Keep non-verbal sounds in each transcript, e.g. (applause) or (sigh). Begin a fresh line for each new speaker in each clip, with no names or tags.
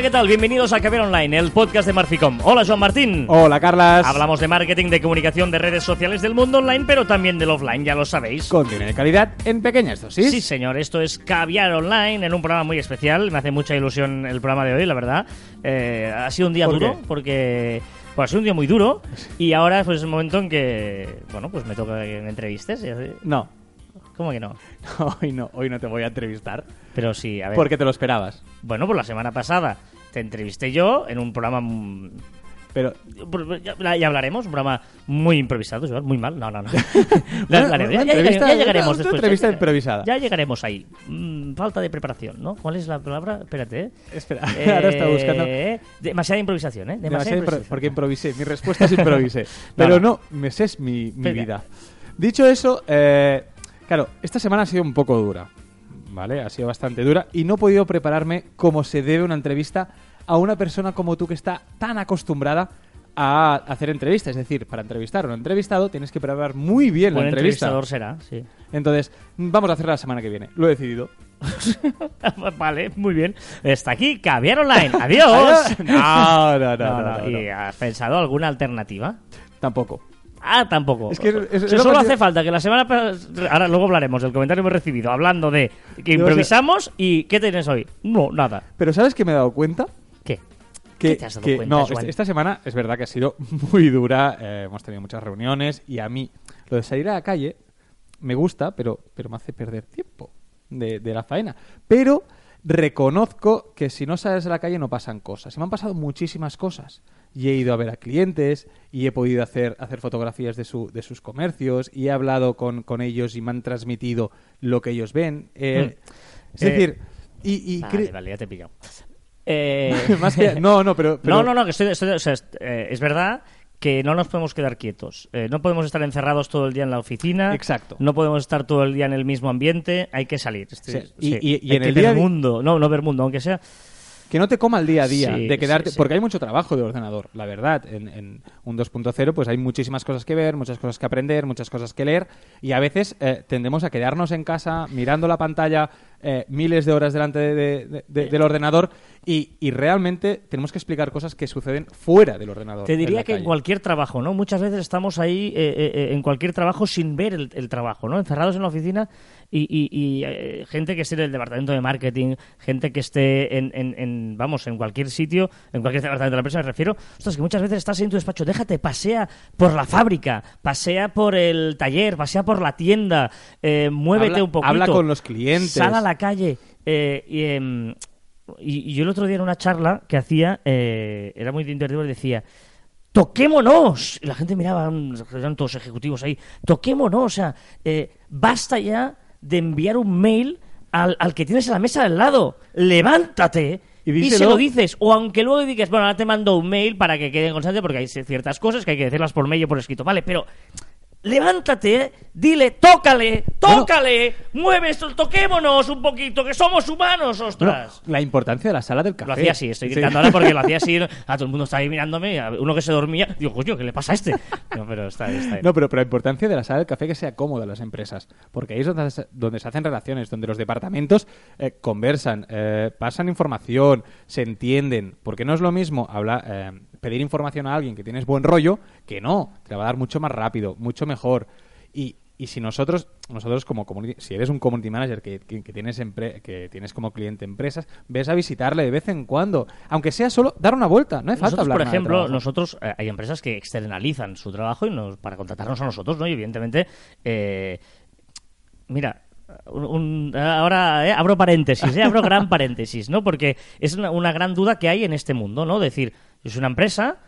Hola, ¿qué tal? Bienvenidos a Caber Online, el podcast de Marficom. Hola, Joan Martín.
Hola, Carlas.
Hablamos de marketing, de comunicación, de redes sociales del mundo online, pero también del offline, ya lo sabéis.
Contenido de calidad en pequeñas dosis.
Sí, señor, esto es Caviar Online en un programa muy especial. Me hace mucha ilusión el programa de hoy, la verdad. Eh, ha sido un día
¿Por
duro
qué?
porque pues, ha sido un día muy duro y ahora pues, es el momento en que, bueno, pues me toca que me entrevistes.
No,
¿Cómo que no? (laughs)
hoy no, hoy no te voy a entrevistar.
Pero sí, a ver.
Porque te lo esperabas.
Bueno, pues la semana pasada te entrevisté yo en un programa...
Pero
pues, Ya, ya hablaremos, un programa muy improvisado, Joan, muy mal. No, no, no. (laughs) Ya-
una
llegaremos
una
después.
entrevista
Ya-
improvisada.
Ya llegaremos ahí. Mm, falta de preparación, ¿no? ¿Cuál es la palabra? Espérate, ¿eh?
espera, (laughs) ahora está buscando.
Eh, Demasiada improvisación, ¿eh? Demasiada improvisación.
porque improvisé, mi respuesta es improvisé. (laughs) Pero
no.
no, me es mi, mi vida. Dicho eso, eh, claro, esta semana ha sido un poco dura, ¿vale? Ha sido bastante dura y no he podido prepararme como se debe una entrevista a una persona como tú que está tan acostumbrada a hacer entrevistas. Es decir, para entrevistar a un entrevistado tienes que preparar muy bien
Buen
la entrevista.
entrevistador será, sí.
Entonces, vamos a hacerla la semana que viene. Lo he decidido. (laughs)
vale, muy bien. Está aquí, Caviar Online. Adiós. (laughs)
No, no, no,
No, ¿Y
no.
has pensado alguna alternativa?
Tampoco.
Ah, tampoco.
Es que es- es
solo hace falta que la semana ahora luego hablaremos del comentario que hemos recibido hablando de que improvisamos y ¿qué tienes hoy? No, nada.
Pero ¿sabes qué me he dado cuenta?
¿Qué?
Que,
¿Qué te has dado
que-
cuenta,
no,
Joan?
este- esta semana es verdad que ha sido (laughs) muy dura. eh, hemos tenido muchas reuniones y a mí lo de salir a la calle me gusta, pero, pero me hace perder tiempo de, de la faena. Pero reconozco que si no sales a la calle no pasan cosas. Y me han pasado muchísimas cosas. Y he ido a ver a clientes y he podido hacer, hacer fotografías de, su, de sus comercios y he hablado con, con ellos y me han transmitido lo que ellos ven. Eh, Es
Eh,
decir, y, y
Vale, vale, ya te he pillado. (laughs) Eh,
más que- no, no, pero, pero-
No, no, no, que estoy, estoy- o sea, es, eh, es verdad que no nos podemos quedar quietos. Eh, no podemos estar encerrados todo el día en la oficina.
Exacto.
No podemos estar todo el día en el mismo ambiente. Hay que salir. Este-
Sí, y- y- y
Hay
en
que
el
ver
día día-
mundo. No, no ver mundo, aunque sea.
Que no te coma el día a día,
Sí,
de quedarte.
sí, sí.
Porque hay mucho trabajo de ordenador, la verdad. En, en un 2.0, pues hay muchísimas cosas que ver, muchas cosas que aprender, muchas cosas que leer. Y a veces eh, tendemos a quedarnos en casa mirando la pantalla eh, miles de horas delante de- de- de- de- del ordenador. Y, y realmente tenemos que explicar cosas que suceden fuera del ordenador.
Te diría que en cualquier trabajo, ¿no? Muchas veces estamos ahí eh, eh, eh, en cualquier trabajo sin ver el, el trabajo, ¿no? Encerrados en la oficina y, y- y, eh, gente que esté en el departamento de marketing, gente que esté en, en- en, vamos, en cualquier sitio, en cualquier departamento de la empresa, me refiero. Ostras, que muchas veces estás en tu despacho, déjate, pasea por la fábrica, pasea por el taller, pasea por la tienda, eh, muévete
Habla-
un poquito.
habla con los clientes.
Sal a la calle. eh, y, em, y- yo el otro día en una charla que hacía, eh, era muy divertido, decía, toquémonos. Y la gente miraba, eran todos ejecutivos ahí, toquémonos, o sea, eh, basta ya de enviar un mail al, al que tienes en la mesa del lado. Levántate.
Y
Y, se lo dices, o aunque luego digas, bueno, ahora te mando un mail para que quede en constante, porque hay ciertas cosas que hay que decirlas por mail o por escrito, vale, pero levántate, dile, tócale, tócale, mueve esto, toquémonos un poquito, que somos humanos,
No,
ostras.
la importancia de la sala del café.
Lo hacía así, estoy
Sí.
gritando ahora porque lo hacía así. (laughs) A todo el mundo estaba ahí mirándome, a uno que se dormía. Digo, coño, ¿qué le pasa a este? No, pero está, está bien.
No, pero, pero la importancia de la sala del café que sea cómoda las empresas. Porque ahí es donde, se- donde se hacen relaciones, donde los departamentos eh, conversan, eh, pasan información, se entienden. Porque no es lo mismo hablar, eh, pedir información a alguien que tienes buen rollo que no. Te la va a dar mucho más rápido, mucho mejor. Y, y si nosotros, nosotros como community- si eres un community manager que, que- que tienes empre- que tienes como cliente empresas, ves a visitarle de vez en cuando. Aunque sea solo dar una vuelta, no hace falta
Nosotros,
hablar
por
nada de
ejemplo, nosotros eh, hay empresas que externalizan su trabajo y nos, para contratarnos a nosotros, ¿no? Y evidentemente, eh, mira, un- un- ahora eh, abro paréntesis, eh, abro gran paréntesis, ¿no? Porque es una, una gran duda que hay en este mundo, ¿no? Decir, soy una empresa,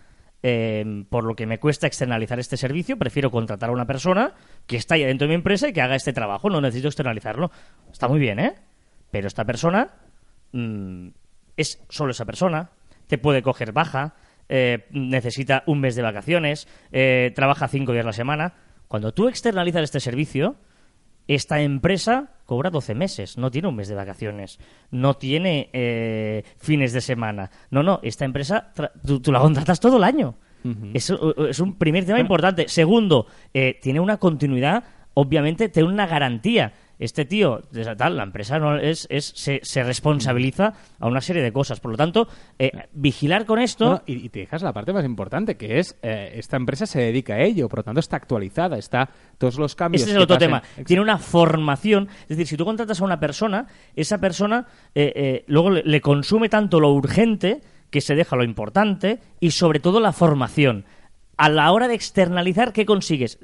eh, por lo que me cuesta externalizar este servicio, prefiero contratar a una persona que está ya dentro de mi empresa y que haga este trabajo, no necesito externalizarlo. Está muy bien, ¿eh? Pero esta persona mm, es solo esa persona, te puede coger baja, eh, necesita un mes de vacaciones, eh, trabaja cinco días a la semana. Cuando tú externalizas este servicio, esta empresa cobra 12 meses, no tiene un mes de vacaciones, no tiene eh, fines de semana. No, no, esta empresa tú, tú la contratas todo el año. Eso eh, es un primer tema importante. Segundo, eh, tiene una continuidad, obviamente, tiene una garantía. Este tío, tal, la empresa no es, es se, se responsabiliza a una serie de cosas. Por lo tanto, eh, vigilar con esto...
No, y, y te dejas la parte más importante, que es eh, esta empresa se dedica a ello, por lo tanto está actualizada, está todos los cambios.
Ese es el otro
pasen-
tema.
Exacto.
Tiene una formación. Es decir, si tú contratas a una persona, esa persona eh, luego le, le consume tanto lo urgente que se deja lo importante y sobre todo la formación. A la hora de externalizar, ¿qué consigues?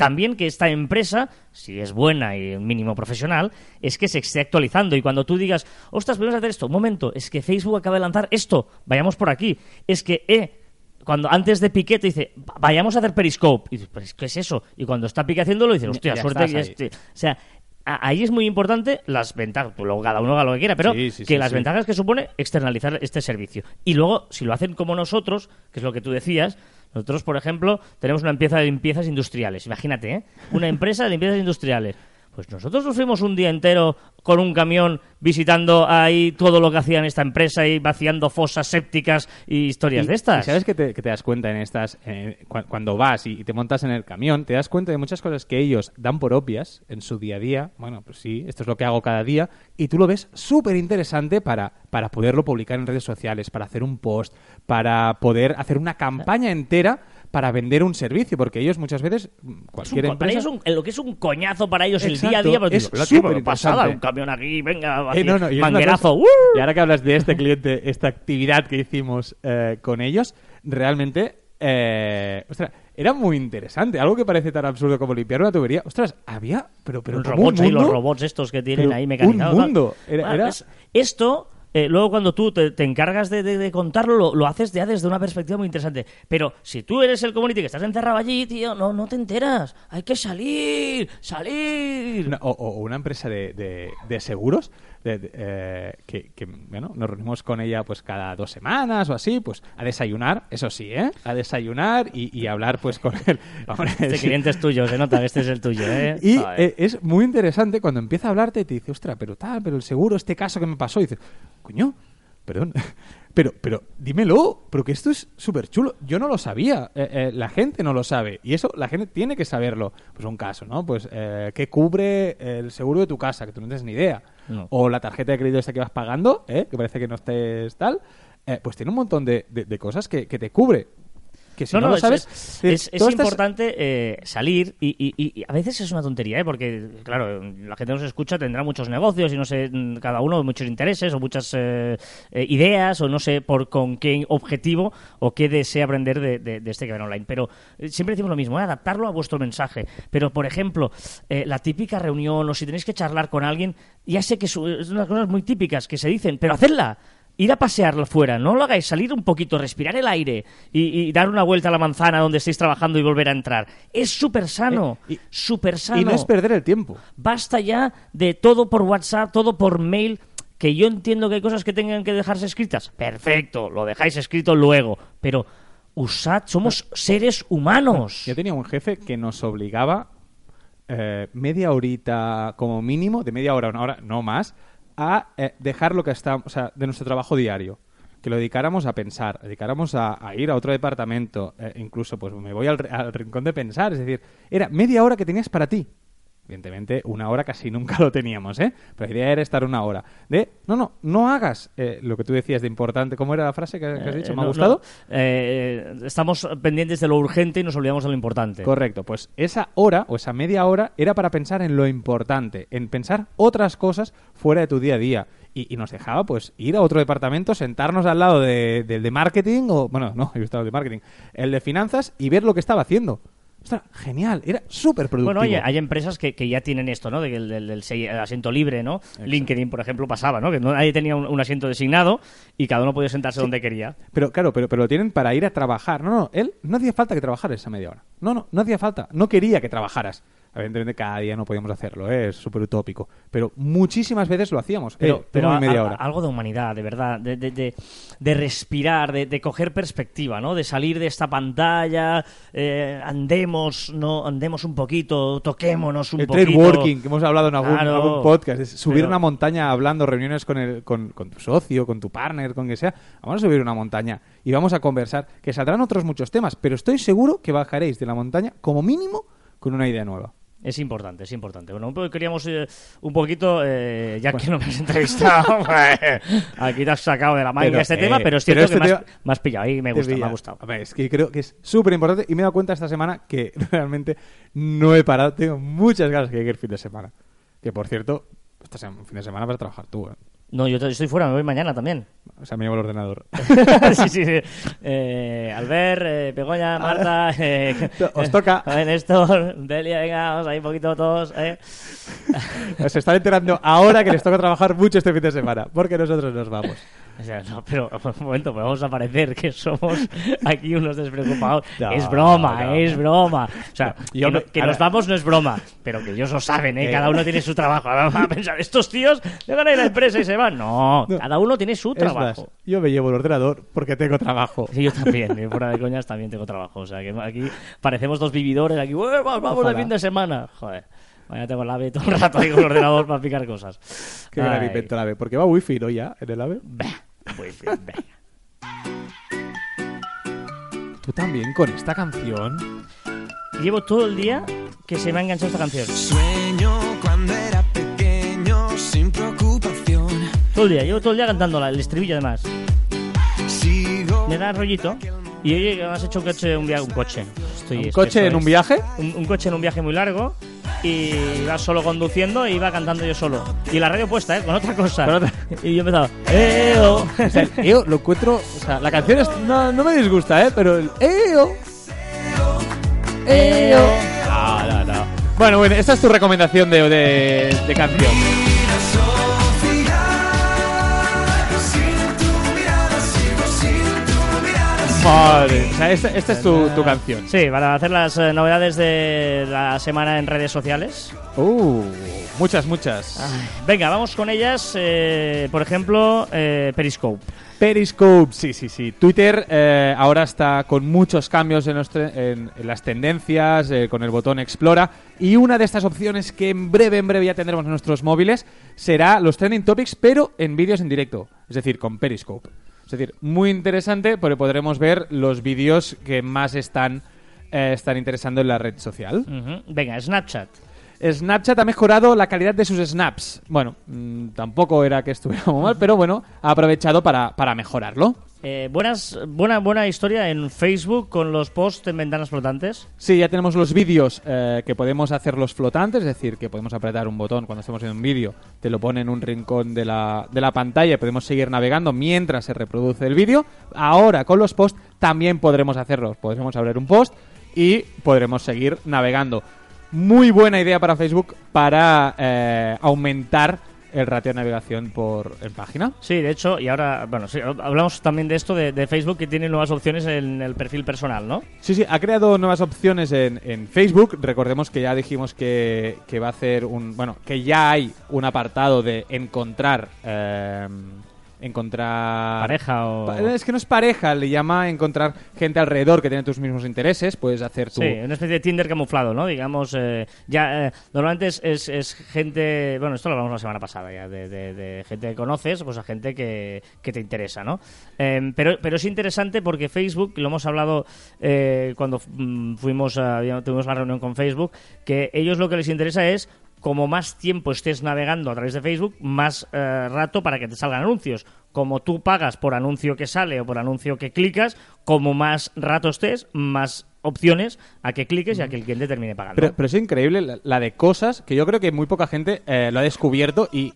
También que esta empresa, si es buena y un mínimo profesional, es que se esté actualizando. Y cuando tú digas, ostras, podemos hacer esto, un momento, es que Facebook acaba de lanzar esto, vayamos por aquí. Es que, eh, cuando antes de Piqué te dice, "Va- vayamos a hacer Periscope. Y dices, "Pero, ¿qué es eso? Y cuando está Piqué haciéndolo, dices, hostia,
ya
suerte que este. O sea, ahí es muy importante las ventajas. Pues luego cada uno haga lo que quiera, pero
Sí, sí,
que
sí,
las ventajas que supone externalizar este servicio. Y luego, si lo hacen como nosotros, que es lo que tú decías, nosotros, por ejemplo, tenemos una empresa de limpiezas industriales. Imagínate, ¿eh? Una empresa de limpiezas industriales. Pues nosotros nos fuimos un día entero con un camión visitando ahí todo lo que hacían esta empresa y vaciando fosas sépticas y historias
Y-
de estas.
Y sabes que te, que te das cuenta en estas, eh, cu- cuando vas y, y te montas en el camión, te das cuenta de muchas cosas que ellos dan por obvias en su día a día. Bueno, pues sí, esto es lo que hago cada día. Y tú lo ves súper interesante para, para poderlo publicar en redes sociales, para hacer un post, para poder hacer una campaña entera para vender un servicio. Porque ellos muchas veces, mm,
Es un
cualquier
co- para
empresa...
ellos es un- lo que es un coñazo para ellos el día a día. Pues,
es súper
"Qué pasada,
interesante".
un camión aquí, venga,
Eh, no, no, y
manguerazo.
cosa-
¡uh!
Y ahora que hablas de este cliente, esta actividad que hicimos eh, con ellos, realmente, eh, ostras, era muy interesante. Algo que parece tan absurdo como limpiar una tubería. Ostras, había, pero, pero
robots
un
ahí, los
mundo-
robots estos que tienen ahí
un
mecanizados. tal.
mundo. Era-
Bueno,
era-
es- esto, eh, luego cuando tú te, te encargas de, contarlo, lo, haces ya desde una perspectiva muy interesante. Pero si tú eres el community que estás encerrado allí, tío, no, no te enteras. Hay que salir, salir.
O, o una empresa de, de- de seguros de- de, eh, que, que, bueno, nos reunimos con ella pues cada dos semanas o así, pues a desayunar, eso sí, ¿eh? A desayunar y, y hablar pues con él. Hombre, (laughs)
Este
sí.
cliente es tuyo, se nota que este es el tuyo, ¿eh? (laughs)
Y eh, es muy interesante cuando empieza a hablarte y te dice, ostras, pero tal, pero el seguro, este caso que me pasó, y dices, coño, perdón, (laughs) pero, pero dímelo, pero que esto es súper chulo. Yo no lo sabía, eh, eh, la gente no lo sabe, y eso la gente tiene que saberlo. Pues un caso, ¿no? Pues, eh, ¿qué cubre el seguro de tu casa? Que tú no tienes ni idea. O la tarjeta de crédito esta que vas pagando, ¿eh? que parece que no estés tal. eh, pues tiene un montón de, de- de cosas que, que te cubre. Que si no, lo
es-
sabes,
es,
eh,
es- es importante eh, salir y, y- y- y a veces es una tontería, ¿eh? porque, claro, la gente nos escucha, tendrá muchos negocios y no sé, cada uno muchos intereses o muchas eh, eh, ideas o no sé por con qué objetivo o qué desea aprender de, de- de este que ven online. Pero siempre decimos lo mismo, adaptarlo a vuestro mensaje. Pero, por ejemplo, la típica reunión o si tenéis que charlar con alguien, ya sé que es unas cosas muy típicas que se dicen, pero hacedla. Ir a pasearlo fuera, no lo hagáis, salir un poquito, respirar el aire y, y dar una vuelta a la manzana donde estéis trabajando y volver a entrar. Es súper sano,
Eh,
súper sano.
Y no es perder el tiempo.
Basta ya de todo por WhatsApp, todo por mail, que yo entiendo que hay cosas que tengan que dejarse escritas. Perfecto, lo dejáis escrito luego, pero usad, somos seres humanos.
Yo tenía un jefe que nos obligaba eh, media horita como mínimo, de media hora a una hora, no más, a eh, dejar lo que está, o sea, de nuestro trabajo diario. Que lo dedicáramos a pensar, dedicáramos a, ir a otro departamento, eh, incluso pues me voy al rincón de pensar, es decir, era media hora que tenías para ti. Evidentemente, una hora casi nunca (laughs) lo teníamos, ¿eh? Pero la idea era estar una hora. De, no, no, no hagas eh, lo que tú decías de importante. ¿Cómo era la frase que, que has dicho?
Eh,
¿Me ha gustado?
no, eh, estamos pendientes de lo urgente y nos olvidamos de lo importante.
Correcto, pues esa hora o esa media hora era para pensar en lo importante, en pensar otras cosas fuera de tu día a día. Y, y nos dejaba pues ir a otro departamento, sentarnos al lado de- del de marketing, o bueno, no, (laughs) yo estaba de marketing, el de finanzas y ver lo que estaba haciendo. Ostras, genial, era súper productivo.
Bueno, oye, hay empresas que, que ya tienen esto, ¿no? Del, del- del asiento libre, ¿no? LinkedIn, por ejemplo, pasaba, ¿no? Que nadie tenía un, un asiento designado y cada uno podía sentarse donde quería.
Pero claro, pero, pero lo tienen para ir a trabajar. No, no, él no hacía falta que trabajaras esa media hora. No, no, no hacía falta. No quería que trabajaras. Evidentemente cada día no podíamos hacerlo, ¿eh? es súper utópico. Pero muchísimas veces lo hacíamos.
Pero,
Eh,
pero a-
media
a-
hora.
algo de humanidad, de verdad, de, de- de- de respirar, de, coger perspectiva, ¿no? De salir de esta pantalla, eh, andemos, no, andemos un poquito, toquémonos un
el
poquito.
trade working que hemos hablado en algún,
Claro.
algún podcast es subir
Pero-
una montaña hablando reuniones con, el, con, con tu socio con tu partner con quien sea vamos a subir una montaña y vamos a conversar que saldrán otros muchos temas pero estoy seguro que bajaréis de la montaña como mínimo con una idea nueva
Es importante, es importante. Bueno, pues queríamos eh, un poquito, eh, ya que no me has entrevistado, (laughs) pues, aquí te has sacado de la manga
Pero,
este
eh,
tema, pero es
pero
cierto que
este
me has,
tema-
me has pillado y me gusta, me ha gustado.
Ver, es que creo que es súper importante y me he dado cuenta esta semana que (laughs) realmente no he parado. Tengo muchas ganas que llegue el fin de semana. Que por cierto, este fin de semana vas a trabajar tú, ¿eh?
No, yo estoy fuera, me voy mañana también.
O sea, me llevo el ordenador. (laughs)
sí, sí, sí. Eh, Albert, eh, Begoña, Marta, eh,
Os toca. (laughs)
eh, Néstor, Delia, venga, vamos ahí un poquito todos. Eh. (laughs)
Se están enterando ahora que les toca trabajar mucho este fin de semana, porque nosotros nos vamos.
O sea, no, pero (laughs) un momento, pues vamos a parecer que somos (laughs) aquí unos despreocupados.
No,
es broma,
no.
es broma. O sea, (laughs)
Yo
que, no- que
ahora-
nos vamos no es broma, pero que ellos lo saben, ¿eh?
Eh.
Cada uno tiene su trabajo. Ahora van a pensar, estos tíos dejan ahí la empresa y se van. No, cada uno tiene su
Es más,
trabajo.
yo me llevo el ordenador porque tengo trabajo.
Sí, yo también, eh, fuera de coñas también tengo trabajo. O sea, que aquí parecemos dos vividores, aquí, "Ué, vamos, vamos de
Ojalá.
fin de semana. Joder, vaya tengo el AVE todo el rato ahí con el ordenador para picar cosas.
Qué gran invento el AVE. Porque va wifi, ¿no? Ya, en el AVE.
Bah, muy bien, venga.
Tú también con esta canción.
Llevo todo el día que se me ha enganchado esta canción.
Sueño cuando era pequeño sin preocupación.
Todo el día, llevo todo el día cantándola, el estribillo además.
Sigo.
Me da rollito. Y oye, has hecho un coche, un, via- un coche. Estoy-
¿Un coche en un viaje?
Un, un coche en un viaje muy largo. Y iba solo conduciendo e iba cantando yo solo. Y la radio puesta, ¿eh? Con otra cosa.
Con otra- (laughs)
Y yo empezaba. ¡Eo! (laughs)
O sea, el EO lo encuentro. O sea, la canción es, no, no me disgusta, ¿eh? Pero el EO. EO. No, no, no. Bueno, bueno, esta es tu recomendación de, de, de canción. Madre. O sea, esta, esta es tu, tu canción.
Sí, para hacer las eh, novedades de la semana en redes sociales.
Uh, muchas, muchas.
Ay, venga, vamos con ellas. eh, por ejemplo, eh, Periscope.
Periscope, sí, sí, sí. Twitter eh, ahora está con muchos cambios en, los tre- en- en las tendencias, eh, con el botón Explora. Y una de estas opciones que en breve, en breve ya tendremos en nuestros móviles será los trending topics, pero en vídeos en directo. Es decir, con Periscope. Es decir, muy interesante porque podremos ver los vídeos que más están, eh, están interesando en la red social.
Venga, Snapchat.
Snapchat ha mejorado la calidad de sus snaps. Bueno, mm, tampoco era que estuviera muy mal, pero bueno, ha aprovechado para, para mejorarlo.
Eh, buenas, buena, buena historia en Facebook con los posts en ventanas flotantes.
Sí, ya tenemos los vídeos eh, que podemos hacerlos flotantes, es decir, que podemos apretar un botón cuando estemos en un vídeo, te lo pone en un rincón de la, de la pantalla y podemos seguir navegando mientras se reproduce el vídeo. Ahora con los posts también podremos hacerlos, podremos abrir un post y podremos seguir navegando. Muy buena idea para Facebook para eh, aumentar el ratio de navegación por en página.
Sí, de hecho, y ahora, bueno, sí, hablamos también de esto de, de Facebook que tiene nuevas opciones en el perfil personal, ¿no?
Sí, sí, ha creado nuevas opciones en, en Facebook. Recordemos que ya dijimos que, que va a hacer un. Bueno, que ya hay un apartado de encontrar. eh, encontrar.
Pareja o...
Es que no es pareja, le llama encontrar gente alrededor que tiene tus mismos intereses. Puedes hacer tu.
Sí, una especie de Tinder camuflado, ¿no? Digamos, eh, ya eh, normalmente es, es, es gente, bueno, esto lo hablamos la semana pasada ya, de, de- de gente que conoces, pues a gente que, que te interesa, ¿no? Eh, pero, pero es interesante porque Facebook, lo hemos hablado eh, cuando mm, fuimos, a- tuvimos la reunión con Facebook, que ellos lo que les interesa es como más tiempo estés navegando a través de Facebook, más eh, rato para que te salgan anuncios. Como tú pagas por anuncio que sale o por anuncio que clicas, como más rato estés, más opciones a que cliques y a que el cliente termine pagando.
Pero, es increíble la, de cosas que yo creo que muy poca gente eh, lo ha descubierto y,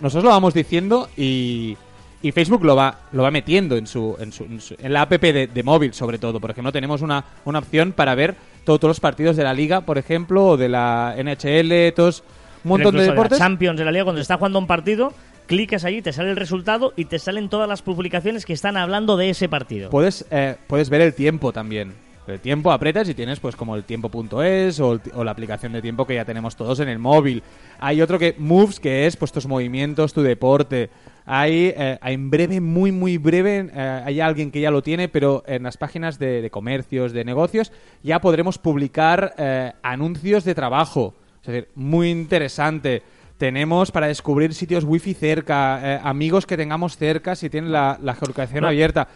nosotros lo vamos diciendo y, y Facebook lo va lo va metiendo en su en, su, en, su- en la app de, de móvil sobre todo. Por ejemplo, tenemos una, una opción para ver todo- todos los partidos de la liga, por ejemplo, o de la NHL, todos un montón de deportes.
la Champions de la Liga, cuando está jugando un partido, clicas allí, te sale el resultado y te salen todas las publicaciones que están hablando de ese partido.
Puedes, eh, puedes ver el tiempo también. El tiempo apretas y tienes pues como el tiempo.es o, o la aplicación de tiempo que ya tenemos todos en el móvil. Hay otro que Moves que es pues tus movimientos, tu deporte. Hay eh, en breve, muy muy breve, eh, hay alguien que ya lo tiene, pero en las páginas de, de comercios, de negocios, ya podremos publicar eh, anuncios de trabajo. Es decir, muy interesante. Tenemos para descubrir sitios wifi cerca, eh, amigos que tengamos cerca si tienen la, la geolocalización
No.
abierta.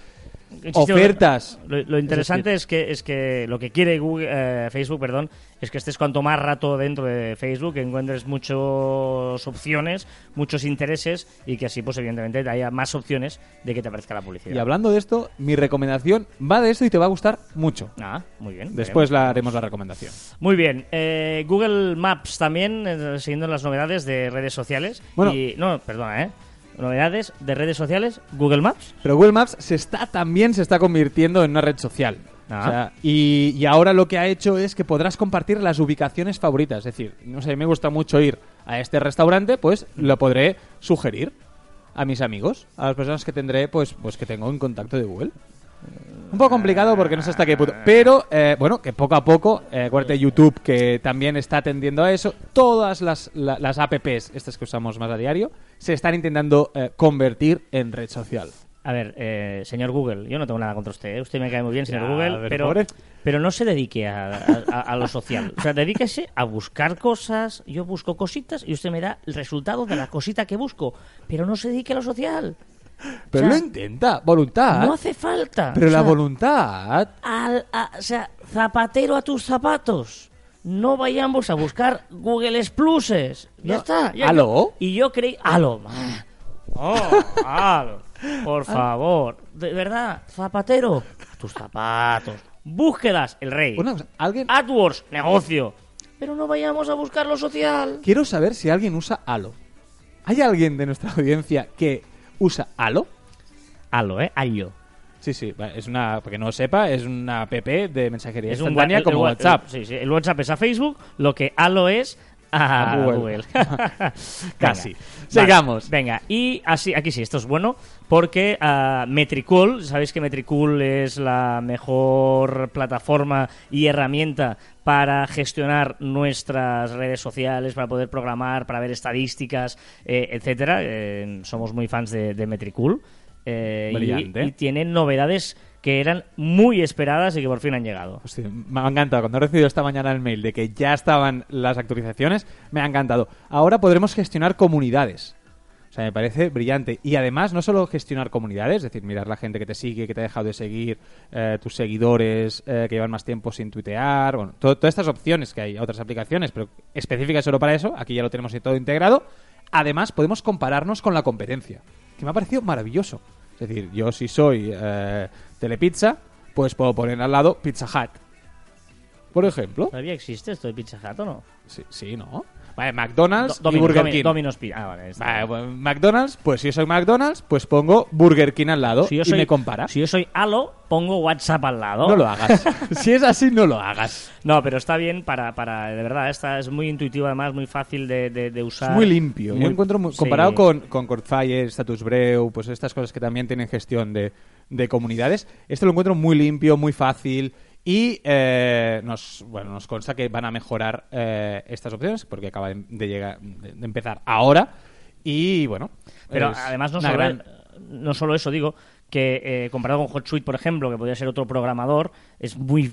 Insisto,
ofertas.
Lo, lo interesante es, que es que lo que quiere Google, eh, Facebook, perdón, es que estés cuanto más rato dentro de Facebook, que encuentres muchas opciones, muchos intereses y que así, pues evidentemente, haya más opciones de que te aparezca la publicidad.
Y hablando de esto, mi recomendación va de esto y te va a gustar mucho.
Ah, muy bien.
Después la haremos la recomendación.
Muy bien. Eh, Google Maps también, eh, siguiendo las novedades de redes sociales.
Bueno.
Y, no, perdona, ¿eh? Novedades de redes sociales, Google Maps.
Pero Google Maps se está también se está convirtiendo en una red social.
Ah.
O sea, y, y ahora lo que ha hecho es que podrás compartir las ubicaciones favoritas. Es decir, no sé, me gusta mucho ir a este restaurante, pues lo podré sugerir a mis amigos, a las personas que tendré, pues, pues que tengo en contacto de Google. Un poco complicado porque no sé hasta qué punto. Pero, eh, bueno, que poco a poco, eh, acuérdate YouTube que también está atendiendo a eso. Todas las, la- las apps, estas que usamos más a diario, se están intentando eh, convertir en red social.
A ver, eh, señor Google, yo no tengo nada contra usted. ¿eh? Usted me cae muy bien, señor
Ya,
Google,
pero
pero,
pobre.
pero no se dedique a, a- a lo social. O sea, dedíquese a buscar cosas. Yo busco cositas y usted me da el resultado de la cosita que busco. Pero no se dedique a lo social.
Pero
O sea,
lo intenta, voluntad.
No hace falta.
Pero
O
la
sea,
voluntad.
al- a- o sea, zapatero a tus zapatos. No vayamos a buscar Google Pluses. Ya
No,
está. ya-
¿aló?
Y yo creí. ¡Aló! Oh, aló. Por favor. De verdad, zapatero. tus zapatos. Búsquedas, el rey.
Una cosa, alguien.
AdWords, negocio. Pero no vayamos a buscar lo social.
Quiero saber si alguien usa Halo. ¿Hay alguien de nuestra audiencia que usa Halo?
Halo, ¿eh? Allo.
Sí, sí, es una, porque no lo sepa, es una app de mensajería
Es un
instantánea
el-
como
el- el-
WhatsApp.
sí, sí, el WhatsApp es a Facebook, lo que Halo es a,
A Google.
Google. (laughs)
Casi.
Venga.
Sigamos.
Vale, venga, y así, aquí sí, esto es bueno, porque ah, Metricool, sabéis que Metricool es la mejor plataforma y herramienta para gestionar nuestras redes sociales, para poder programar, para ver estadísticas, eh, etcétera. Eh, somos muy fans de, de Metricool. Eh, y-
Brillante.
y tienen novedades que eran muy esperadas y que por fin han llegado.
Hostia, me ha encantado. Cuando he recibido esta mañana el mail de que ya estaban las actualizaciones, me ha encantado. Ahora podremos gestionar comunidades. O sea, me parece brillante. Y además, no solo gestionar comunidades, es decir, mirar la gente que te sigue, que te ha dejado de seguir, eh, tus seguidores eh, que llevan más tiempo sin tuitear, bueno, to- todas estas opciones que hay a otras aplicaciones, pero específicas solo para eso, aquí ya lo tenemos todo integrado. Además, podemos compararnos con la competencia, que me ha parecido maravilloso. Es decir, yo si soy eh, Telepizza, pues puedo poner al lado Pizza Hut. Por ejemplo.
¿Todavía existe esto de Pizza Hut o no?
Sí, sí, ¿no? Vale, McDonald's
Do-
y Burger King.
Domino's Pizza. Ah, vale.
Vale, pues, McDonald's, pues si yo soy McDonald's, pues pongo Burger King al lado
Si yo
y
soy,
me compara.
Si yo soy Halo, pongo WhatsApp al lado.
No lo hagas. (laughs) si es así, no lo hagas.
No, pero está bien para, para de verdad, esta es muy intuitivo además, muy fácil de, de- de
Es
usar.
muy limpio. Yo encuentro, muy-
sí.
comparado con, con Status Breu, pues estas cosas que también tienen gestión de, de comunidades, este lo encuentro muy limpio, muy fácil. Y eh, nos, bueno, nos consta que van a mejorar eh, estas opciones porque acaba de, llegar, de, empezar ahora. Y bueno.
Pero además no solo,
gran-
no solo eso, digo, que eh, comparado con HotSuite, por ejemplo, que podría ser otro programador, es muy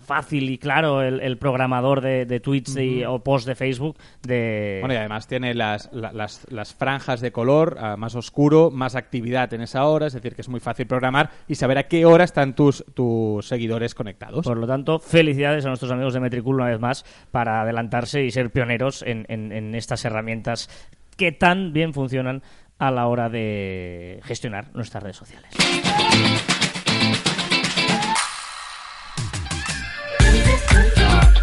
fácil y claro el, el programador de, de tweets y- o posts de Facebook de...
Bueno, y además tiene las, la- las, las franjas de color ah, más oscuro, más actividad en esa hora, es decir, que es muy fácil programar y saber a qué hora están tus, tus seguidores conectados.
Por lo tanto, felicidades a nuestros amigos de Metricool una vez más para adelantarse y ser pioneros en, en- en estas herramientas que tan bien funcionan a la hora de gestionar nuestras redes sociales.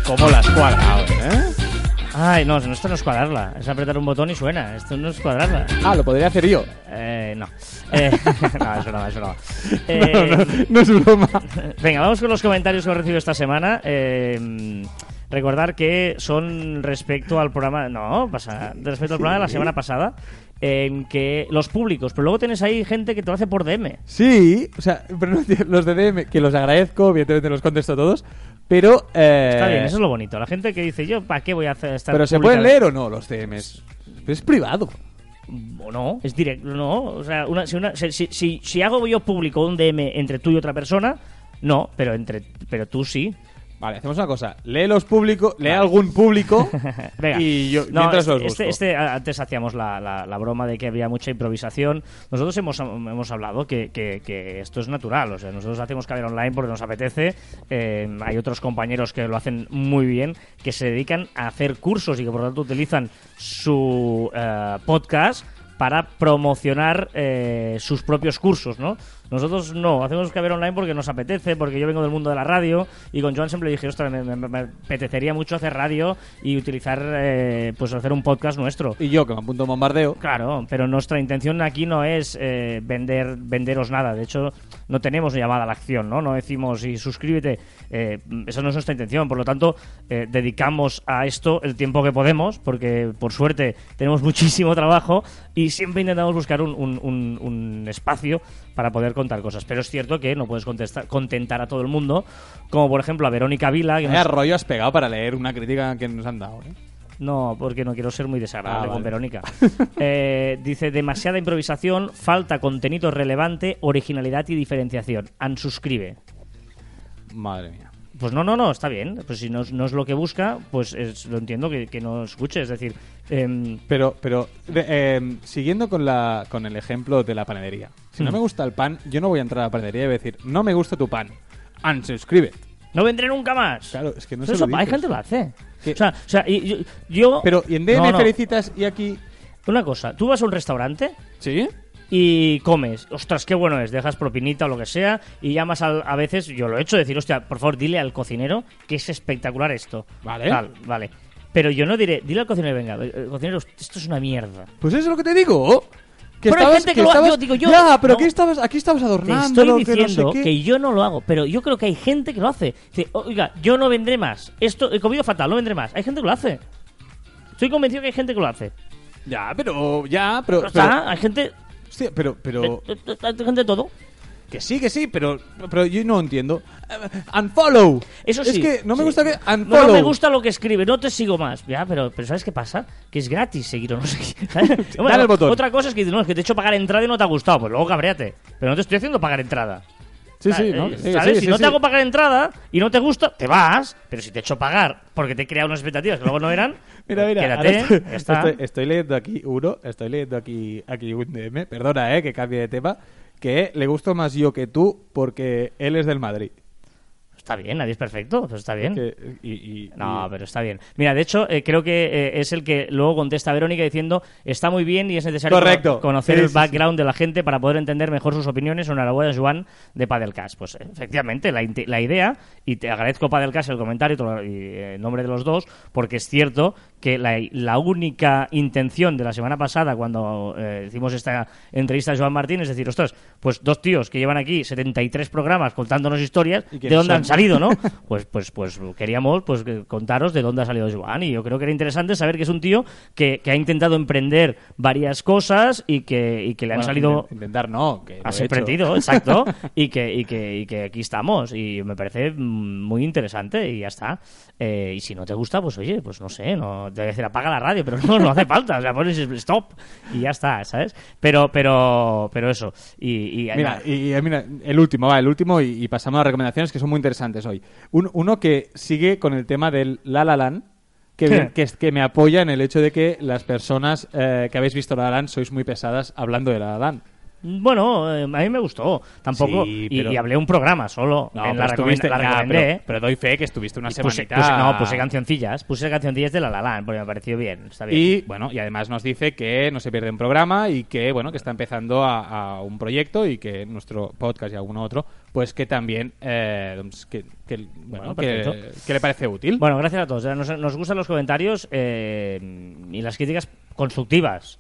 ¿Cómo las cuadrado, eh?
Ay, no, esto no es cuadrarla, es apretar un botón y suena, esto no es cuadrarla.
Ah, lo podría hacer yo.
Eh, no. Eh, (laughs) no, eso no, eso no.
No,
Eh,
no, no es broma. (laughs)
Venga, vamos con los comentarios que hemos recibido esta semana. Eh, recordar que son respecto al programa. No, pasa. Respecto al programa de la semana pasada. En que los públicos, pero luego tienes ahí gente que te lo hace por DM.
Sí, o sea, (laughs) los de DM, que los agradezco, evidentemente los contesto todos, pero... eh,
Está bien, eso es lo bonito. La gente que dice, yo, ¿para qué voy a hacer esta
Pero se pueden leer o no los DMs. Pero es privado.
O no, es directo, no. O sea, una- si, una- si, si- si- si hago yo público un DM entre tú y otra persona, no, pero entre pero tú sí.
Vale, hacemos una cosa. Lee los públicos, lee algún público (laughs)
Venga.
y yo
No,
mientras
este,
los busco.
este- este, antes hacíamos la, la- la broma de que había mucha improvisación. Nosotros hemos, hemos hablado que, que- que esto es natural. O sea, nosotros hacemos caber online porque nos apetece. Eh, hay otros compañeros que lo hacen muy bien, que se dedican a hacer cursos y que por lo tanto utilizan su eh, podcast para promocionar eh, sus propios cursos, ¿no? Nosotros no, hacemos caber online porque nos apetece, porque yo vengo del mundo de la radio y con Joan siempre dije, ostras, me, me- me apetecería mucho hacer radio y utilizar, eh, pues hacer un podcast nuestro.
Y yo, que me apunto a bombardeo.
Claro, pero nuestra intención aquí no es eh, vender venderos nada. De hecho, no tenemos llamada a la acción, ¿no? No decimos y suscríbete. Eh, esa no es nuestra intención. Por lo tanto, eh, dedicamos a esto el tiempo que podemos, porque por suerte tenemos (laughs) muchísimo trabajo y siempre intentamos buscar un, un- un- un espacio para poder contar cosas. Pero es cierto que no puedes contestar- contentar a todo el mundo, como por ejemplo a Verónica Vila, que
Vaya
nos-
rollo has pegado para leer una crítica que nos han dado, ¿eh?
no, porque no quiero ser muy desagradable
Ah,
con. Verónica. (laughs) Eh, dice, demasiada improvisación, falta contenido relevante, originalidad y diferenciación. Ansuscribe.
Madre mía.
Pues no, no, no, está bien. Pues si no, es- no es lo que busca, pues es- lo entiendo que, que no escuche. Es decir, em,
Pero, pero eh, siguiendo con, la, con el ejemplo de la panadería. Si no
Hmm.
me gusta el pan, yo no voy a entrar a la panadería y voy a decir, no me gusta tu pan. Unsubscribe.
no vendré nunca más.
Claro, es que no
Eso
se lo
hay gente lo hace.
¿Qué?
O sea, o sea, y- yo, yo-
Pero, ¿y en DM
No, no.
felicitas y aquí...?
Una cosa, tú vas a un restaurante
¿Sí?
y comes, ostras, qué bueno es, dejas propinita o lo que sea, y llamas al- a veces, yo lo he hecho, decir, hostia, por favor, dile al cocinero que es espectacular esto.
Vale.
Tal, vale. Pero yo no diré, dile al cocinero, venga, eh, cocinero, esto es una mierda.
Pues eso es lo que te digo. Que
Pero hay
estabas,
gente que lo ha-
estabas-
yo digo, yo-
Ya, pero
no.
aquí estabas, aquí estabas
Te
adornando.
estoy diciendo que yo no lo hago, pero yo creo que hay gente que lo hace. Dice, oiga, yo no vendré más. Esto he comido fatal, no vendré más. Hay gente que lo hace. Estoy convencido que hay gente que lo hace.
Ya, pero... Ya, pero...
Pero está, hay gente,
hostia, pero, pero...
eh, eh, hay gente de todo.
Que sí, que sí, pero, pero yo no entiendo. Unfollow.
Eso sí.
Es que no me
sí.
gusta que
No,
unfollow.
no me gusta lo que escribe, no te sigo más. Ya, pero, pero ¿sabes qué pasa? Que es gratis seguir o no seguir. (laughs) ¿sabes? Bueno,
el botón.
Otra cosa es que no, es que te he hecho pagar entrada y no te ha gustado. Pues luego cabréate. Pero no te estoy haciendo pagar entrada.
Sí, sí, ¿no?
eh,
Sí,
si no te hago pagar entrada y no te gusta, te vas. Pero si te he hecho pagar porque te he creado unas expectativas que luego no eran, (laughs)
Mira, mira,
quédate.
estoy,
ya está.
estoy- estoy leyendo aquí uno, estoy leyendo aquí, aquí un DM, perdona, eh, que cambie de tema, que le gusto más yo que tú porque él es del Madrid.
Está bien, nadie es perfecto, pues está bien.
Que- y, y-
No,
y-
pero está bien. Mira, de hecho, eh, creo que eh, es el que luego contesta a Verónica diciendo está muy bien y es necesario
Correcto.
conocer
Sí,
el
sí,
background de la gente para poder entender mejor sus opiniones. Enhorabuena, Joan, de Padelcast. Pues efectivamente, la, la idea, y te agradezco Padelcast el comentario y eh, en nombre de los dos, porque es cierto que la, la única intención de la semana pasada, cuando eh, hicimos esta entrevista a Joan Martín, es decir, ostras, pues dos tíos que llevan aquí 73 programas contándonos historias,
¿Y
¿de dónde han salido, no? (laughs) Pues, pues, pues queríamos pues contaros de dónde ha salido Joan y yo creo que era interesante saber que es un tío que, que ha intentado emprender varias cosas y que, y que le han
bueno,
salido
intent- Intentar no, que he hecho.
emprendido, (laughs) exacto, y que, y, que, y que aquí estamos. Y me parece muy interesante y ya está. Eh, y si no te gusta, pues oye, pues no sé, no te voy a decir apaga la radio, pero no, no hace (laughs) falta. O sea, pones stop y ya está, ¿sabes? Pero, pero, pero eso. Y, y
Mira, y, mira, el último, va, el último y, y pasamos a las recomendaciones que son muy interesantes hoy. Un- uno que sigue con el tema del La La Land, que, bien- que, es- que me apoya en el hecho de que las personas eh, que habéis visto La La Land sois muy pesadas hablando de La La Land.
Bueno, eh, a mí me gustó. Tampoco.
Sí,
y-
pero-
y, hablé un programa solo.
No,
en la,
estuviste- ya, pero, pero doy fe que estuviste una
puse-
semanita...
puse- no, puse cancioncillas. Puse cancioncillas de la La Land porque me pareció bien. Está bien.
Y bueno, y además nos dice que no se pierde un programa y que bueno, que está empezando a, a un proyecto y que nuestro podcast y alguno otro, pues que también eh, doncs que, que, bueno,
Bueno,
que, le parece útil.
Bueno, gracias a todos. Nos, nos gustan los comentarios eh, y las críticas constructivas.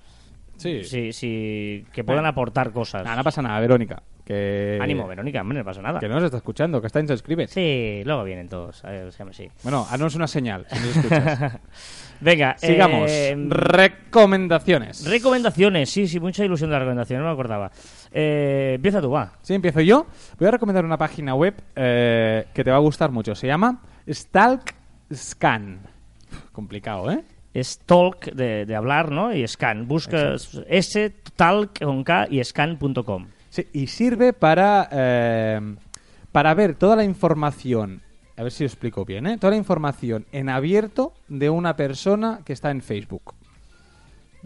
Sí.
Sí, sí, que puedan aportar cosas.
Nada, no pasa nada, Verónica. Que,
Ánimo, Verónica, hombre, no pasa nada.
Que no nos está escuchando, que está en.
Sí, luego vienen todos. A ver, sí.
Bueno, haznos una señal si nos escuchas. (laughs)
Venga,
Sigamos.
eh,
Recomendaciones.
recomendaciones. Sí, sí, mucha ilusión de las recomendaciones, no me acordaba. Eh, empieza tú, va.
Sí, empiezo yo. Voy a recomendar una página web eh, que te va a gustar mucho. Se llama Stalk Scan. Complicado, ¿eh?
Es talk de, de hablar, ¿no? Y scan. Buscas S, talk con K y scan.com.
Sí, y sirve para, eh, para ver toda la información a ver si lo explico bien, ¿eh? Toda la información en abierto de una persona que está en Facebook.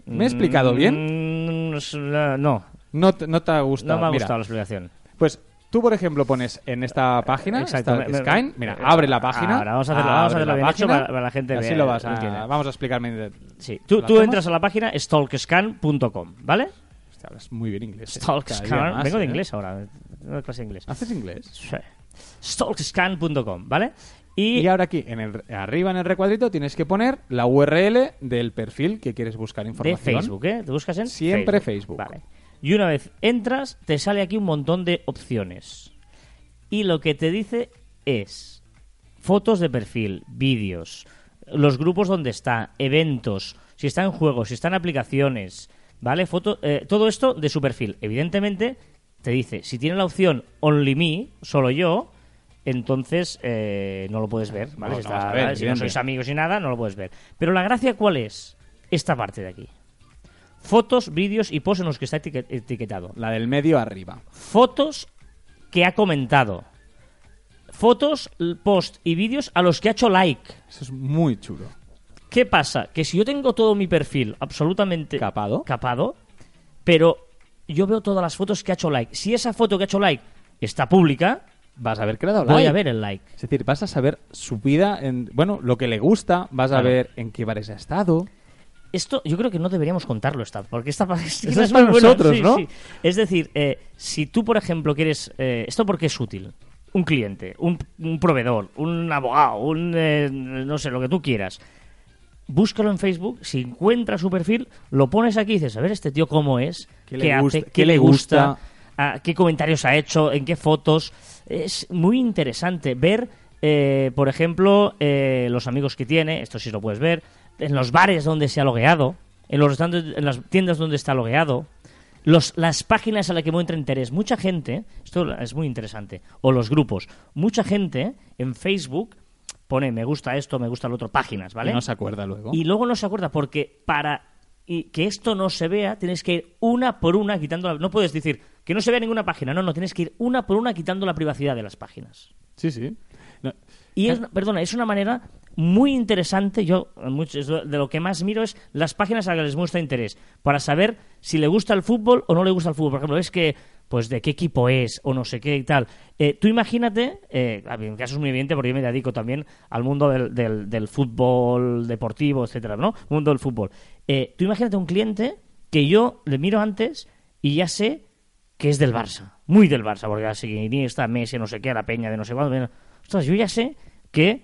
¿Me he explicado bien?
Mm, no,
No te, no te ha gustado.
no me ha
Mira,
gustado la explicación.
Pues tú, por ejemplo, pones en esta página,
Exacto.
esta
Me- me-
Skyne, mira,
eh,
abre la página.
ahora vamos a hacerlo- vamos a
abre
hacerlo
la
bien hecho
página,
para- para la gente
Así
vea-
lo vas a, vamos a explicarme.
Sí, tú,
¿Lo
tú entras a la página stalkscan.com, ¿ale?
Hostia, hablas muy bien inglés. eh.
Stalkscan. Vengo de
¿eh?
inglés ahora. Tengo de clase de inglés.
¿Haces inglés?
Sí. Stalkscan.com, ¿vale? Y,
Y ahora aquí, en el, arriba en el recuadrito, tienes que poner la URL del perfil que quieres buscar
de
información.
Facebook, ¿eh? Te buscas en
Siempre Facebook.
Vale. Y una vez entras, te sale aquí un montón de opciones. Y lo que te dice es fotos de perfil, vídeos, los grupos donde está, eventos, si está en juegos, si está en aplicaciones, ¿vale? Foto, eh, todo esto de su perfil. Evidentemente, te dice, si tiene la opción Only Me, solo yo, entonces eh, no lo puedes ver, ¿vale?
No,
Si
no
está-
ver,
si no sois amigos y nada, no lo puedes ver. Pero la gracia, ¿cuál es? Esta parte de aquí. Fotos, vídeos y posts en los que está etiquet- etiquetado.
La del medio arriba.
Fotos que ha comentado. Fotos, post y vídeos a los que ha hecho like.
Eso es muy chulo.
¿Qué pasa? Que si yo tengo todo mi perfil absolutamente
Capado.
capado, pero yo veo todas las fotos que ha hecho like. Si esa foto que ha hecho like está pública,
Vas a ver que le ha dado
voy
like.
a ver el like.
Es decir, vas a saber su vida, en, bueno, lo que le gusta, vas a ver en qué bares ha estado.
Esto yo creo que no deberíamos contarlo, esta, porque esta es,
para nosotros, ¿no?
Es decir, eh, si tú, por ejemplo, quieres... eh, ¿Esto porque es útil? Un cliente, un, un proveedor, un abogado, un... eh, no sé, lo que tú quieras. Búscalo en Facebook, si encuentras su perfil, lo pones aquí y dices, a ver este tío cómo es,
¿Qué le
hace,
gusta-
qué, le gusta,
gusta?
a qué comentarios ha hecho, en qué fotos. Es muy interesante ver, eh, por ejemplo, eh, los amigos que tiene, esto sí lo puedes ver, en los bares donde se ha logueado, en los en las tiendas donde está logueado, los, las páginas a las que muestra interés. Mucha gente, esto es muy interesante, o los grupos, mucha gente en Facebook pone me gusta esto, me gusta lo otro, páginas, ¿vale?
Y no se acuerda luego.
Y luego no se acuerda porque para y que esto no se vea tienes que ir una por una quitando la... No puedes decir que no se vea ninguna página, no, no, tienes que ir una por una quitando la privacidad de las páginas.
Sí, sí. No,
Y es, perdona, es una manera muy interesante, yo mucho- es de lo que más miro es las páginas a las que les muestra interés, para saber si le gusta el fútbol o no le gusta el fútbol. Por ejemplo, es que, pues, de qué equipo es o no sé qué y tal. Eh, tú imagínate, eh, a en caso es muy evidente porque yo me dedico también al mundo del, del- fútbol deportivo, etcétera, ¿no? Mundo del fútbol. Eh, tú imagínate un cliente que yo le miro antes y ya sé que es del Barça, muy del Barça, porque así Iniesta, Messi, no sé qué, la peña de no sé cuándo. Ostras, yo ya sé que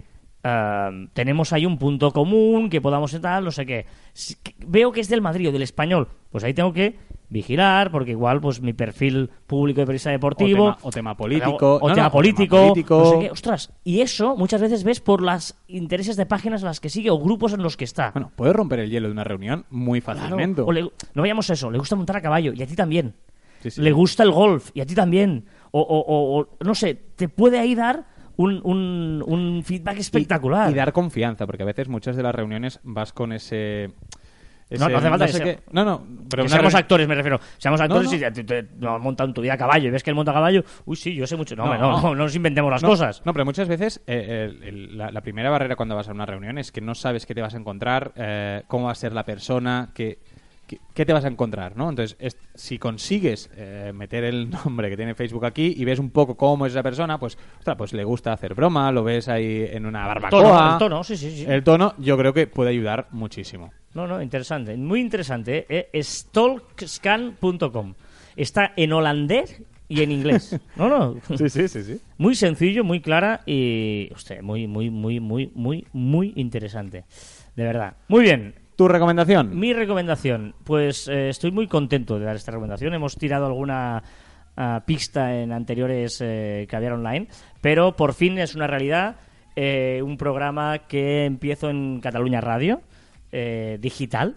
tenemos ahí un punto común, que podamos tal, no sé qué. Si- que- veo que es del Madrid o del Español, pues ahí tengo que vigilar, porque igual pues mi perfil público de periodista deportivo...
O tema- o tema político.
O
No,
tema
no, o
político,
tema político.
no sé qué. Ostras, y eso muchas veces ves por los intereses de páginas a las que sigue o grupos en los que está.
Bueno, puedes romper el hielo de una reunión muy
Claro.
fácilmente.
O le- no veamos eso, le gusta montar a caballo y a ti también.
Sí, sí.
Le gusta el golf y a ti también. O, o- o- o, no sé, te puede ahí dar un, un- un feedback
Y-
espectacular.
Y, dar confianza, porque a veces muchas de las reuniones vas con ese... ese-
No, no hace falta que
sé qué- No, no, pero
que seamos actores, me refiero. Seamos actores
no.
y te, te- no montado en tu vida a caballo y ves que él monta a caballo. Uy, sí, yo sé mucho. No,
No.
no, no, no nos inventemos las
No,
cosas.
No, pero muchas veces eh, el- el- la, la primera barrera cuando vas a una reunión es que no sabes qué te vas a encontrar, eh, cómo va a ser la persona, qué, qué, te vas a encontrar, ¿no? Entonces, es- si consigues eh, meter el (laughs) nombre que tiene Facebook aquí y ves un poco cómo es esa persona, pues, ostras, pues le gusta hacer broma, lo ves ahí en una barbacoa.
tono, el tono, sí, sí, sí.
El tono, yo creo que puede ayudar muchísimo.
No, no, interesante. Muy interesante. ¿eh? Stalkscan.com. Está en holandés y en inglés. (laughs) No, no.
Sí, sí, sí, sí.
Muy sencillo, muy clara y. Hostia, muy, muy, muy, muy, muy, muy interesante. De verdad. Muy bien.
¿Tu recomendación?
Mi recomendación. Pues eh, estoy muy contento de dar esta recomendación. Hemos tirado alguna ah, pista en anteriores eh, Caviar Online, pero por fin es una realidad. eh, un programa que empiezo en Cataluña Radio, eh, digital.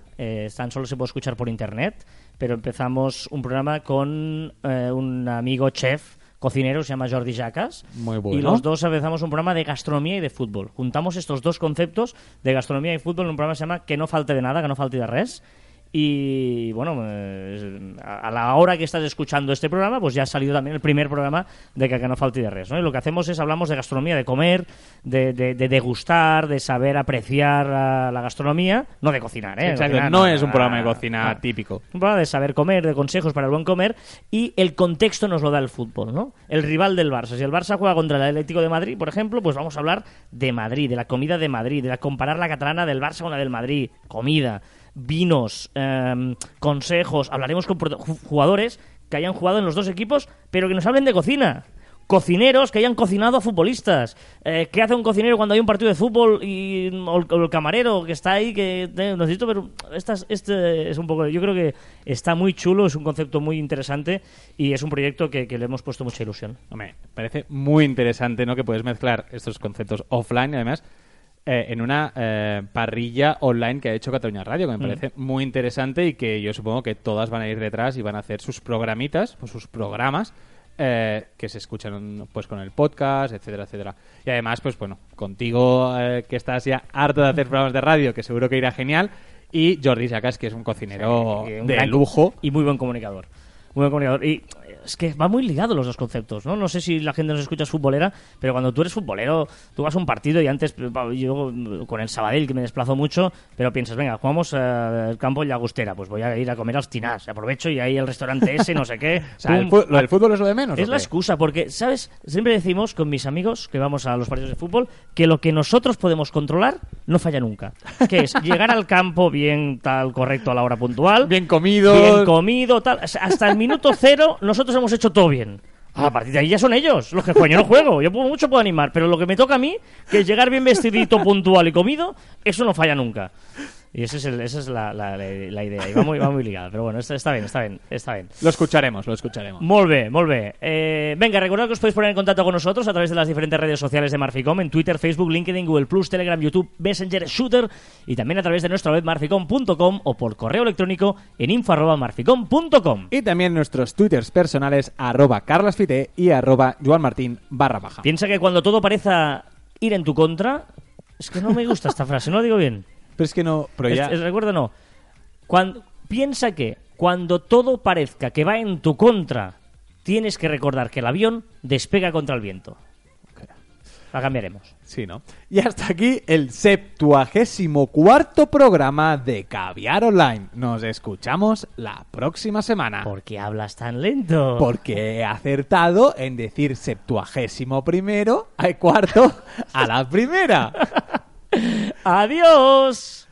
tan solo se puede escuchar por internet, pero empezamos un programa con un amigo chef cocinero, se llama Jordi Jacas.
Muy bueno.
Y los dos empezamos un programa de gastronomía y de fútbol. Juntamos estos dos conceptos de gastronomía y fútbol en un programa que se llama Que no falte de nada, que no falte de res. Y bueno, eh, a la hora que estás escuchando este programa, pues ya ha salido también el primer programa de que no falte de res. ¿no? Y lo que hacemos es hablamos de gastronomía, de comer, de, de- de degustar, de saber apreciar la, la gastronomía, no de cocinar. ¿eh?
Exacto,
Cocinar,
no es un programa de cocina
no.
típico.
Un programa de saber comer, de consejos para el buen comer y el contexto nos lo da el fútbol, ¿no? El rival del Barça. Si el Barça juega contra el Atlético de Madrid, por ejemplo, pues vamos a hablar de Madrid, de la comida de Madrid, de la comparar la catalana del Barça con la del Madrid, comida, vinos, em, consejos. Hablaremos con jugadores que hayan jugado en los dos equipos, pero que nos hablen de cocina. Cocineros que hayan cocinado a futbolistas. Eh, ¿Qué hace un cocinero cuando hay un partido de fútbol y o el, camarero que está ahí que eh, necesito ver un- estas- este es un poco yo creo que está muy chulo es un concepto muy interesante y es un proyecto que, que le hemos puesto mucha ilusión.
Hombre, parece muy interesante, ¿no? Que puedes mezclar estos conceptos offline y además eh, en una eh, parrilla online que ha hecho Cataluña Radio, que me parece muy interesante y que yo supongo que todas van a ir detrás y van a hacer sus programitas, pues sus programas eh, que se escuchan pues con el podcast, etcétera, etcétera. Y además, pues bueno, contigo eh, que estás ya harto de hacer programas de radio, que seguro que irá genial. Y Jordi Sacas, que es un cocinero
un
de
gran-
lujo.
y muy buen comunicador. Muy buen comunicador. Y es que va muy ligado los dos conceptos, ¿no? No sé si la gente nos escucha es futbolera, pero cuando tú eres futbolero, tú vas a un partido y antes, yo con el Sabadell, que me desplazo mucho, pero piensas, venga, jugamos al campo en Llagostera, pues voy a ir a comer al Tinás, aprovecho y ahí el restaurante ese, no sé qué. (laughs)
O sea, el lo del fútbol es lo de menos.
es
¿o
la excusa, porque, ¿sabes? Siempre decimos con mis amigos que vamos a los partidos de fútbol que lo que nosotros podemos controlar no falla nunca. Que es llegar al campo bien, tal, correcto, a la hora puntual. (laughs)
Bien comido.
Bien comido, tal. Hasta el minuto cero nosotros hemos hecho todo bien. A partir de ahí ya son ellos los que juegan. Yo no juego, yo mucho puedo animar, pero lo que me toca a mí, que es llegar bien vestidito, (laughs) puntual y comido, eso no falla nunca. Y ese es el- esa es la, la- idea. Y va muy, va muy ligada. Pero bueno, está, está bien, está bien, está bien.
Lo escucharemos, lo escucharemos.
Molt bé, molt bé. Eh, venga, recordad que os podéis poner en contacto con nosotros a través de las diferentes redes sociales de Marficom, en Twitter, Facebook, LinkedIn, Google+, Telegram, YouTube, Messenger, Shooter y también a través de nuestra web marficom.com o por correo electrónico en info@marficom.com.
Y también nuestros twitters personales, arroba carlasfite y arroba juanmartin barra baja.
Piensa que cuando todo parezca ir en tu contra, es que no me gusta esta frase, no lo digo bien.
Pero es que no, pero ya...
Recuerda, no. Cuando, piensa que cuando todo parezca que va en tu contra, tienes que recordar que el avión despega contra el viento. La cambiaremos.
Sí, ¿no? Y hasta aquí el septuagésimo cuarto programa de Caviar Online. Nos escuchamos la próxima semana.
¿Por qué hablas tan lento?
Porque he acertado en decir septuagésimo primero al cuarto a la primera. (laughs) (laughs)
¡Adiós!